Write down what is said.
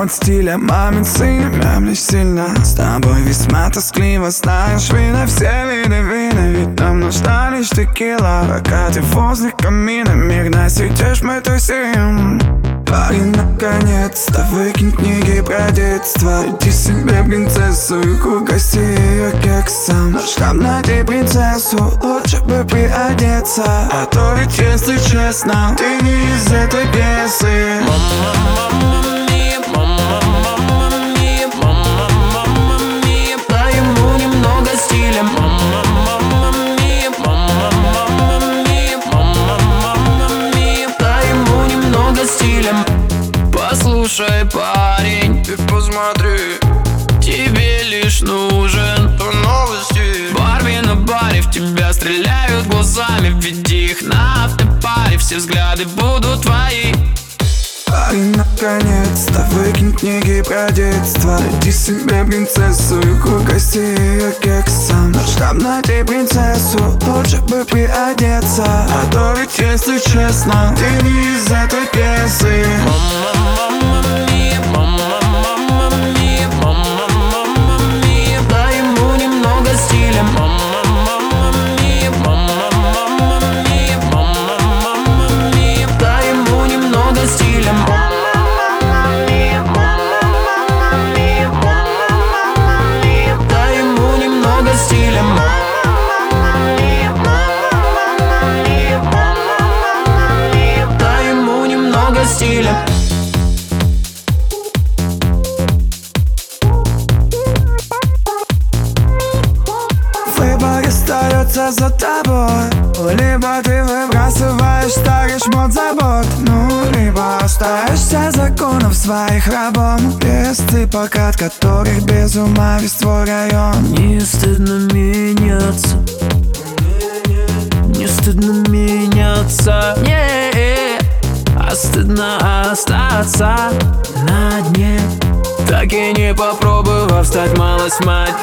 от стиля Мамин сын, мямлишь сильно С тобой весьма тоскливо Знаешь, вина, все виды вина. Ведь нам нужна лишь текила Пока ты возле камина. Мирно сидишь, мы тусим Парень, наконец-то выкинь книги про детство Иди себе принцессу и угости ее кексом. Но штамп найди принцессу, лучше бы приодеться. А то ведь, если честно, ты не из этой пьесы Послушай, парень, Ты посмотри, тебе лишь нужен новости. Барби на баре в тебя стреляют глазами. Веди их на автопаре Все взгляды будут твои. Парень, наконец-то выкинь книги про детство. Найди себе принцессу и угости ее кексом. Но штаб найди принцессу, лучше бы приодеться. А то ведь, если честно, ты не из этой пьесы. Дай за тобой. Либо ты выбрасываешь старый шмот забот Ну, либо остаешься законов своих рабом. Без цыпок, от которых без ума весь твой район. Не стыдно меняться. Не стыдно меняться. Не, а стыдно остаться на дне. Так и не попробовав стать малость мать.